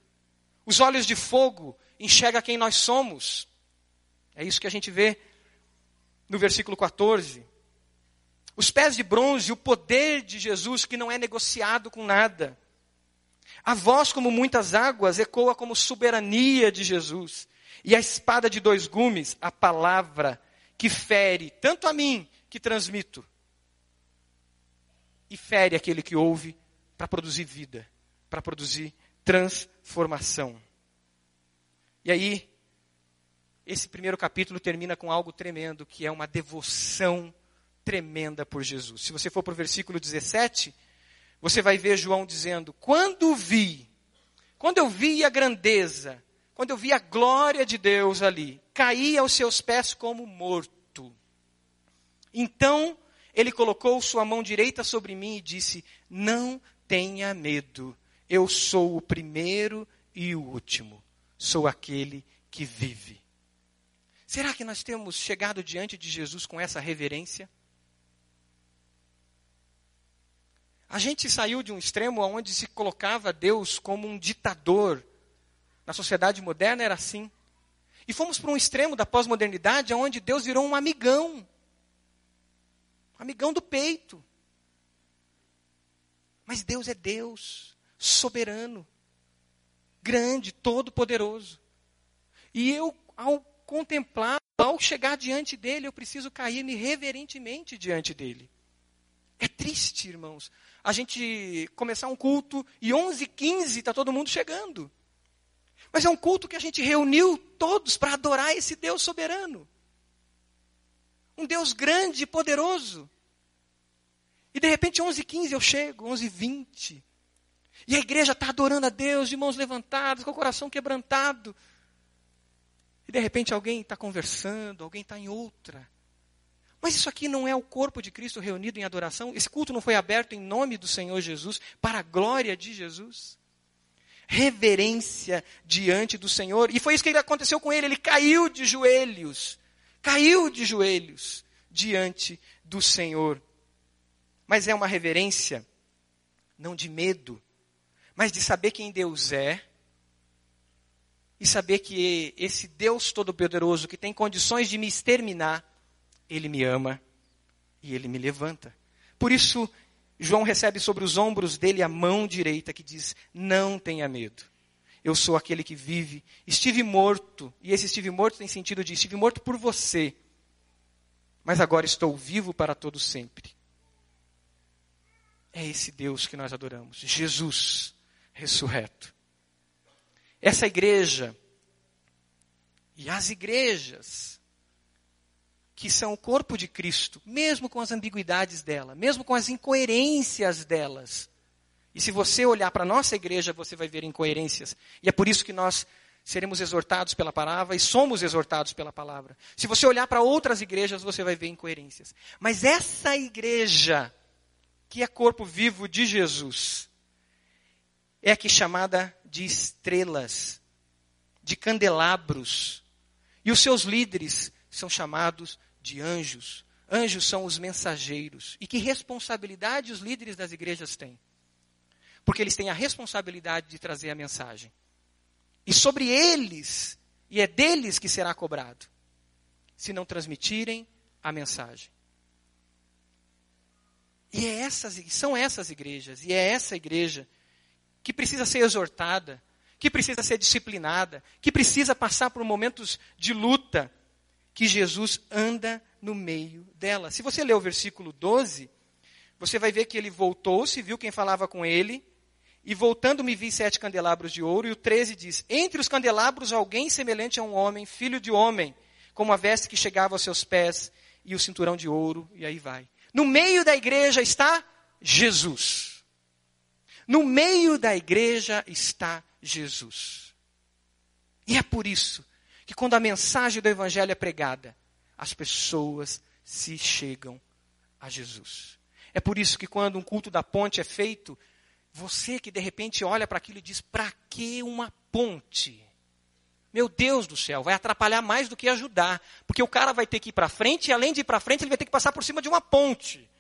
Os olhos de fogo enxerga quem nós somos. É isso que a gente vê no versículo 14. Os pés de bronze, o poder de Jesus que não é negociado com nada. A voz, como muitas águas, ecoa como soberania de Jesus. E a espada de dois gumes, a palavra que fere tanto a mim que transmito, e fere aquele que ouve para produzir vida, para produzir transformação. E aí, esse primeiro capítulo termina com algo tremendo, que é uma devoção tremenda por Jesus. Se você for para o versículo 17, você vai ver João dizendo: Quando vi, quando eu vi a grandeza, quando eu vi a glória de Deus ali, caí aos seus pés como morto. Então ele colocou sua mão direita sobre mim e disse: Não tenha medo, eu sou o primeiro e o último, sou aquele que vive. Será que nós temos chegado diante de Jesus com essa reverência? A gente saiu de um extremo onde se colocava Deus como um ditador. Na sociedade moderna era assim. E fomos para um extremo da pós-modernidade onde Deus virou um amigão. Amigão do peito. Mas Deus é Deus, soberano, grande, todo-poderoso. E eu, ao contemplar, ao chegar diante dele, eu preciso cair-me reverentemente diante dele. É triste, irmãos, a gente começar um culto e 11 15 está todo mundo chegando. Mas é um culto que a gente reuniu todos para adorar esse Deus soberano. Um Deus grande e poderoso. E de repente 11 15 eu chego, 11 20 E a igreja está adorando a Deus de mãos levantadas, com o coração quebrantado. E de repente alguém está conversando, alguém está em outra. Mas isso aqui não é o corpo de Cristo reunido em adoração? Esse culto não foi aberto em nome do Senhor Jesus, para a glória de Jesus? Reverência diante do Senhor. E foi isso que aconteceu com ele. Ele caiu de joelhos. Caiu de joelhos diante do Senhor. Mas é uma reverência, não de medo, mas de saber quem Deus é e saber que esse Deus Todo-Poderoso, que tem condições de me exterminar, Ele me ama e Ele me levanta. Por isso, João recebe sobre os ombros dele a mão direita que diz: Não tenha medo. Eu sou aquele que vive. Estive morto, e esse estive morto tem sentido de estive morto por você, mas agora estou vivo para todo sempre. É esse Deus que nós adoramos, Jesus ressurreto. Essa igreja e as igrejas que são o corpo de Cristo, mesmo com as ambiguidades dela, mesmo com as incoerências delas. E se você olhar para a nossa igreja, você vai ver incoerências. E é por isso que nós seremos exortados pela palavra e somos exortados pela palavra. Se você olhar para outras igrejas, você vai ver incoerências. Mas essa igreja, que é corpo vivo de Jesus, é aqui chamada de estrelas, de candelabros. E os seus líderes são chamados de anjos. Anjos são os mensageiros. E que responsabilidade os líderes das igrejas têm? Porque eles têm a responsabilidade de trazer a mensagem. E sobre eles, e é deles que será cobrado, se não transmitirem a mensagem. E é essas, são essas igrejas, e é essa igreja que precisa ser exortada, que precisa ser disciplinada, que precisa passar por momentos de luta, que Jesus anda no meio dela. Se você ler o versículo 12, você vai ver que ele voltou-se, viu quem falava com ele, e voltando me vi sete candelabros de ouro, e o 13 diz: Entre os candelabros alguém semelhante a um homem, filho de homem, com uma veste que chegava aos seus pés, e o cinturão de ouro, e aí vai. No meio da igreja está Jesus. No meio da igreja está Jesus. E é por isso que quando a mensagem do Evangelho é pregada, as pessoas se chegam a Jesus. É por isso que quando um culto da ponte é feito, você que de repente olha para aquilo e diz: para que uma ponte? Meu Deus do céu, vai atrapalhar mais do que ajudar. Porque o cara vai ter que ir para frente e além de ir para frente, ele vai ter que passar por cima de uma ponte.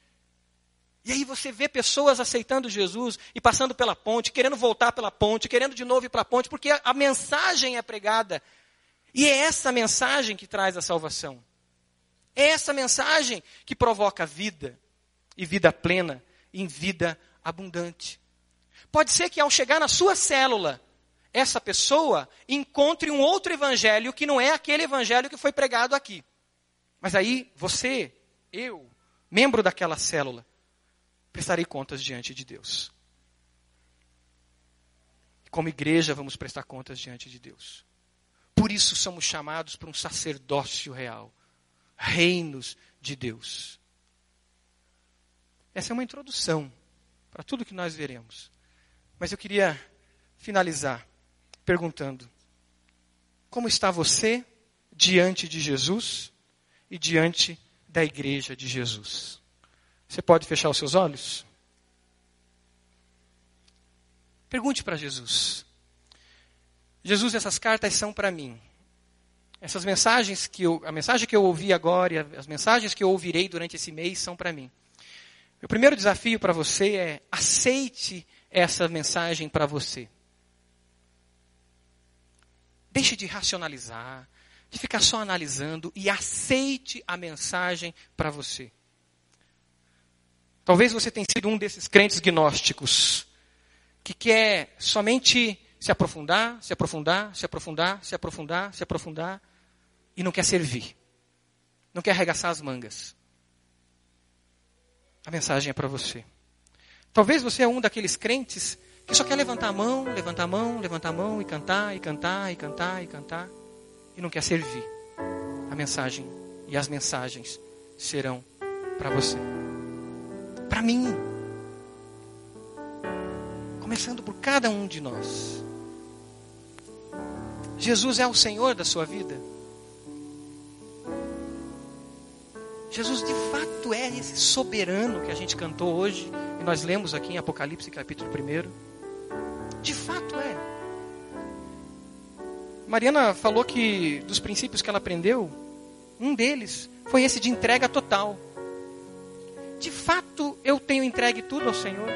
E aí você vê pessoas aceitando Jesus e passando pela ponte, querendo voltar pela ponte, querendo de novo ir para a ponte, porque a mensagem é pregada. E é essa mensagem que traz a salvação. É essa mensagem que provoca vida, e vida plena, em vida abundante. Pode ser que ao chegar na sua célula, essa pessoa encontre um outro evangelho que não é aquele evangelho que foi pregado aqui. Mas aí você, eu, membro daquela célula, prestarei contas diante de Deus. como igreja, vamos prestar contas diante de Deus. Por isso somos chamados para um sacerdócio real, reinos de Deus. Essa é uma introdução para tudo que nós veremos. Mas eu queria finalizar perguntando: como está você diante de Jesus e diante da igreja de Jesus? Você pode fechar os seus olhos? Pergunte para Jesus. Jesus, essas cartas são para mim. Essas mensagens que eu, a mensagem que eu ouvi agora e as mensagens que eu ouvirei durante esse mês são para mim. O primeiro desafio para você é aceite essa mensagem para você. Deixe de racionalizar, de ficar só analisando e aceite a mensagem para você. Talvez você tenha sido um desses crentes gnósticos que quer somente se aprofundar, se aprofundar, se aprofundar, se aprofundar, se aprofundar e não quer servir. Não quer arregaçar as mangas. A mensagem é para você. Talvez você é um daqueles crentes que só quer levantar a mão, levantar a mão, levantar a mão e cantar, e cantar, e cantar, e cantar, e não quer servir. A mensagem e as mensagens serão para você. Para mim. Começando por cada um de nós. Jesus é o Senhor da sua vida. Jesus de fato é esse soberano que a gente cantou hoje e nós lemos aqui em Apocalipse capítulo 1. De fato é. Mariana falou que dos princípios que ela aprendeu, um deles foi esse de entrega total. De fato, eu tenho entregue tudo ao Senhor.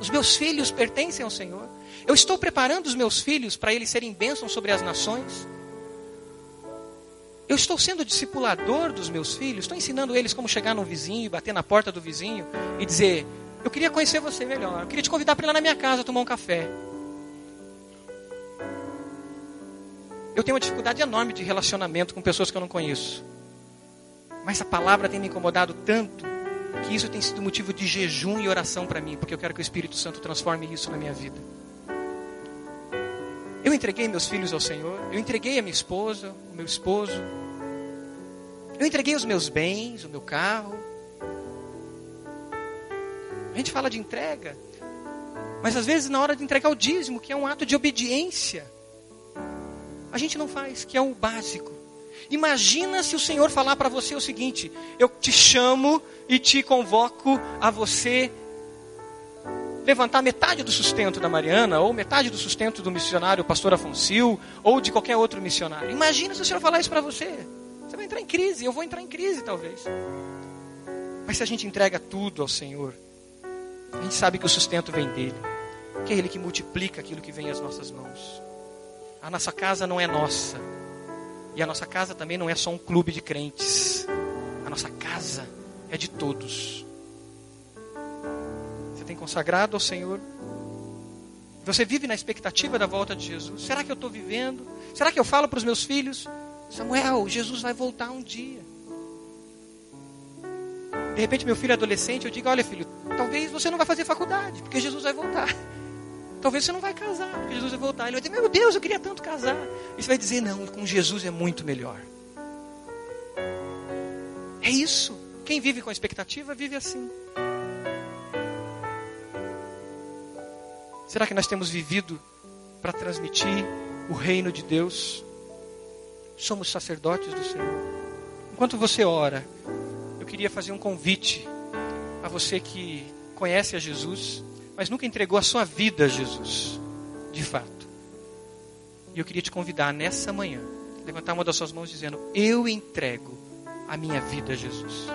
Os meus filhos pertencem ao Senhor. Eu estou preparando os meus filhos para eles serem bênçãos sobre as nações. Eu estou sendo discipulador dos meus filhos, estou ensinando eles como chegar no vizinho, bater na porta do vizinho e dizer: Eu queria conhecer você melhor, eu queria te convidar para ir lá na minha casa tomar um café. Eu tenho uma dificuldade enorme de relacionamento com pessoas que eu não conheço. Mas a palavra tem me incomodado tanto que isso tem sido motivo de jejum e oração para mim, porque eu quero que o Espírito Santo transforme isso na minha vida. Eu entreguei meus filhos ao Senhor, eu entreguei a minha esposa, o meu esposo, eu entreguei os meus bens, o meu carro. A gente fala de entrega, mas às vezes na hora de entregar o dízimo, que é um ato de obediência, a gente não faz, que é o básico. Imagina se o Senhor falar para você o seguinte: eu te chamo e te convoco a você levantar metade do sustento da Mariana, ou metade do sustento do missionário pastor Afonso, ou de qualquer outro missionário. Imagina se o Senhor falar isso para você. Você vai entrar em crise, eu vou entrar em crise talvez. Mas se a gente entrega tudo ao Senhor, a gente sabe que o sustento vem dele, que é ele que multiplica aquilo que vem às nossas mãos. A nossa casa não é nossa, e a nossa casa também não é só um clube de crentes. A nossa casa é de todos tem consagrado ao Senhor? Você vive na expectativa da volta de Jesus? Será que eu estou vivendo? Será que eu falo para os meus filhos? Samuel, Jesus vai voltar um dia. De repente, meu filho é adolescente, eu digo: Olha, filho, talvez você não vai fazer faculdade, porque Jesus vai voltar. <laughs> Talvez você não vai casar, porque Jesus vai voltar. Ele vai dizer: Meu Deus, eu queria tanto casar. E você vai dizer: Não, com Jesus é muito melhor. É isso. Quem vive com expectativa vive assim. Será que nós temos vivido para transmitir o reino de Deus? Somos sacerdotes do Senhor. Enquanto você ora, queria fazer um convite a você que conhece a Jesus, mas nunca entregou a sua vida a Jesus, de fato. E eu queria te convidar nessa manhã, levantar uma das suas mãos dizendo: Eu entrego a minha vida a Jesus.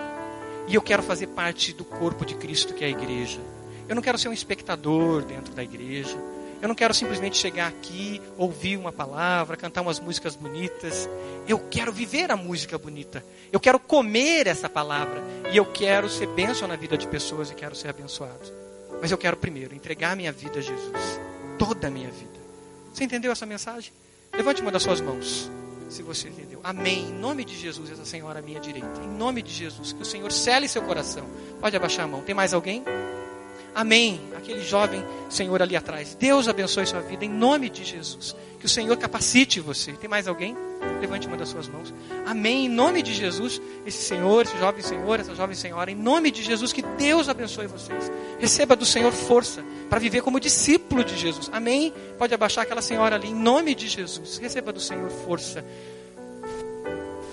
E eu quero fazer parte do corpo de Cristo, que é a igreja. Eu não quero ser um espectador dentro da igreja. Eu não quero simplesmente chegar aqui, ouvir uma palavra, cantar umas músicas bonitas. Eu quero viver a música bonita. Eu quero comer essa palavra. E eu quero ser bênção na vida de pessoas e quero ser abençoado. Mas eu quero primeiro entregar minha vida a Jesus. Toda a minha vida. Você entendeu essa mensagem? Levante uma das suas mãos. Se você entendeu. Amém. Em nome de Jesus, essa senhora à minha direita. Em nome de Jesus. Que o Senhor cele seu coração. Pode abaixar a mão. Tem mais alguém? Amém. Aquele jovem Senhor ali atrás. Deus abençoe sua vida em nome de Jesus. Que o Senhor capacite você. Tem mais alguém? Levante uma das suas mãos. Amém. Em nome de Jesus, esse Senhor, esse jovem Senhor, essa jovem Senhora, em nome de Jesus, que Deus abençoe vocês. Receba do Senhor força para viver como discípulo de Jesus. Amém. Pode abaixar aquela senhora ali, em nome de Jesus. Receba do Senhor força.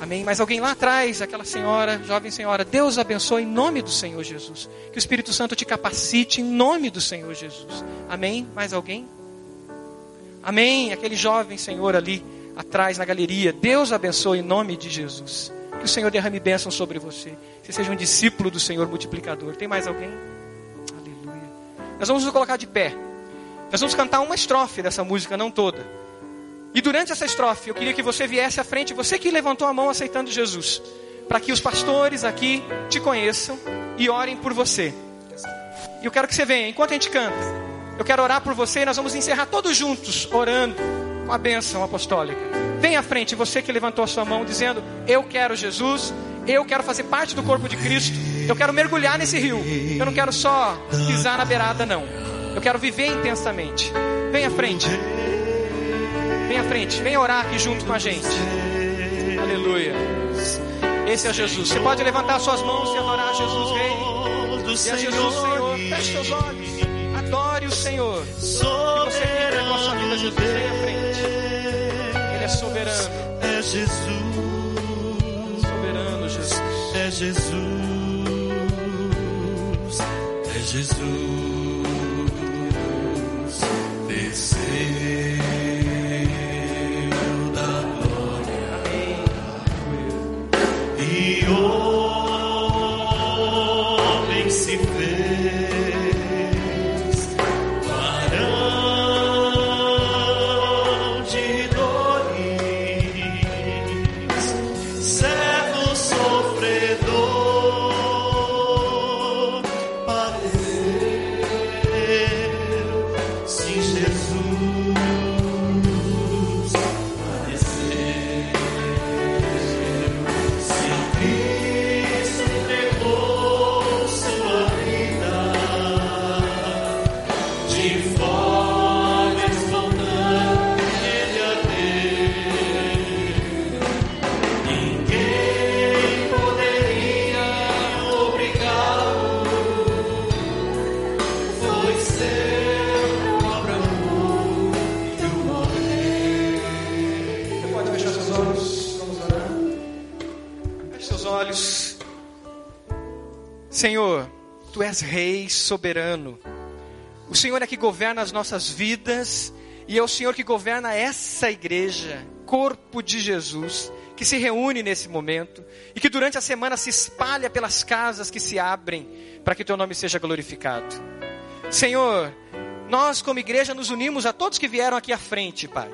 Amém. Mas alguém lá atrás, aquela senhora, jovem senhora, Deus abençoe em nome do Senhor Jesus. Que o Espírito Santo te capacite em nome do Senhor Jesus. Amém. Mais alguém? Amém. Aquele jovem senhor ali atrás na galeria. Deus abençoe em nome de Jesus. Que o Senhor derrame bênção sobre você. Que você seja um discípulo do Senhor multiplicador. Tem mais alguém? Aleluia. Nós vamos nos colocar de pé. Nós vamos cantar uma estrofe dessa música, não toda. E durante essa estrofe, eu queria que você viesse à frente, você que levantou a mão aceitando Jesus, para que os pastores aqui te conheçam e orem por você. E eu quero que você venha, enquanto a gente canta. Eu quero orar por você e nós vamos encerrar todos juntos, orando com a bênção apostólica. Vem à frente, você que levantou a sua mão, dizendo: Eu quero Jesus, eu quero fazer parte do corpo de Cristo, eu quero mergulhar nesse rio. Eu não quero só pisar na beirada, não. Eu quero viver intensamente. Vem à frente. Vem à frente, vem orar aqui junto com a gente. Aleluia. Esse é Jesus. Você pode levantar suas mãos e adorar Jesus Rei. E a Jesus, Senhor. Feche seus olhos. Adore o Senhor. E você que entregou a sua vida a Jesus, vem à frente. Ele é soberano. É Jesus. Soberano, Jesus. É Jesus. É Jesus. Rei soberano. O Senhor é que governa as nossas vidas e é o Senhor que governa essa igreja, corpo de Jesus, que se reúne nesse momento e que durante a semana se espalha pelas casas que se abrem para que Teu nome seja glorificado. Senhor, nós como igreja nos unimos a todos que vieram aqui à frente, Pai.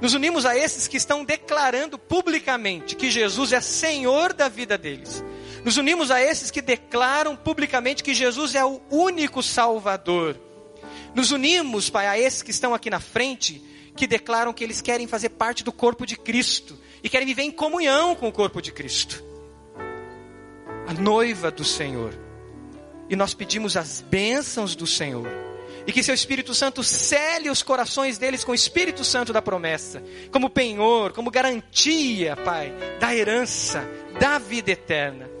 Nos unimos a esses que estão declarando publicamente que Jesus é Senhor da vida deles. Nos unimos a esses que declaram publicamente que Jesus é o único Salvador. Nos unimos, Pai, a esses que estão aqui na frente, que declaram que eles querem fazer parte do corpo de Cristo e querem viver em comunhão com o corpo de Cristo. A noiva do Senhor. E nós pedimos as bênçãos do Senhor. E que seu Espírito Santo cele os corações deles com o Espírito Santo da promessa, como penhor, como garantia, Pai, da herança, da vida eterna.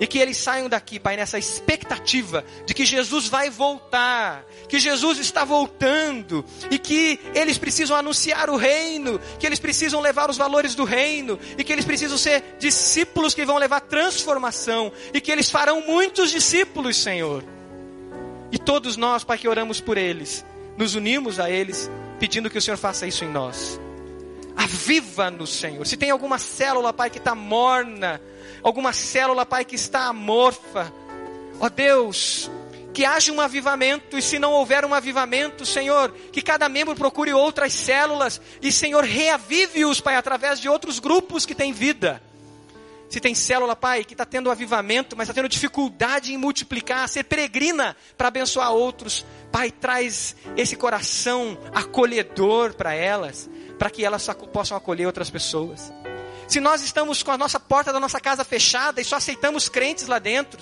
E que eles saiam daqui, Pai, nessa expectativa de que Jesus vai voltar, que Jesus está voltando, e que eles precisam anunciar o reino, que eles precisam levar os valores do reino, e que eles precisam ser discípulos que vão levar transformação, e que eles farão muitos discípulos, Senhor. E todos nós, Pai, que oramos por eles, nos unimos a eles, pedindo que o Senhor faça isso em nós. Aviva-nos, Senhor. Se tem alguma célula, Pai, que está morna, alguma célula, Pai, que está amorfa, ó Deus, que haja um avivamento, e se não houver um avivamento, Senhor, que cada membro procure outras células, e Senhor, reavive-os, Pai, através de outros grupos que têm vida. Se tem célula, Pai, que está tendo avivamento, mas está tendo dificuldade em multiplicar, ser peregrina para abençoar outros, Pai, traz esse coração acolhedor para elas, para que elas possam acolher outras pessoas. Se nós estamos com a nossa porta da nossa casa fechada e só aceitamos crentes lá dentro,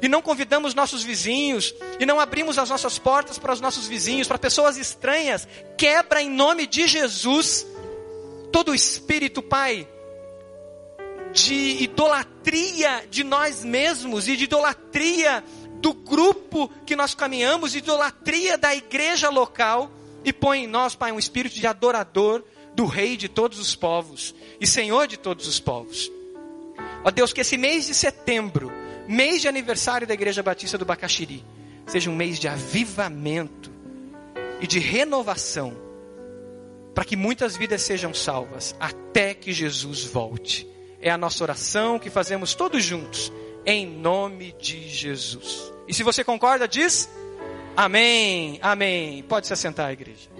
e não convidamos nossos vizinhos, e não abrimos as nossas portas para os nossos vizinhos, para pessoas estranhas, quebra em nome de Jesus todo o espírito, Pai, de idolatria de nós mesmos e de idolatria do grupo que nós caminhamos, idolatria da igreja local, e põe em nós, Pai, um espírito de adorador do Rei de todos os povos e Senhor de todos os povos. Ó Deus, que esse mês de setembro, mês de aniversário da Igreja Batista do Bacaxiri, seja um mês de avivamento e de renovação, para que muitas vidas sejam salvas até que Jesus volte. É a nossa oração que fazemos todos juntos, em nome de Jesus. E se você concorda, diz amém, amém. Pode se assentar, igreja.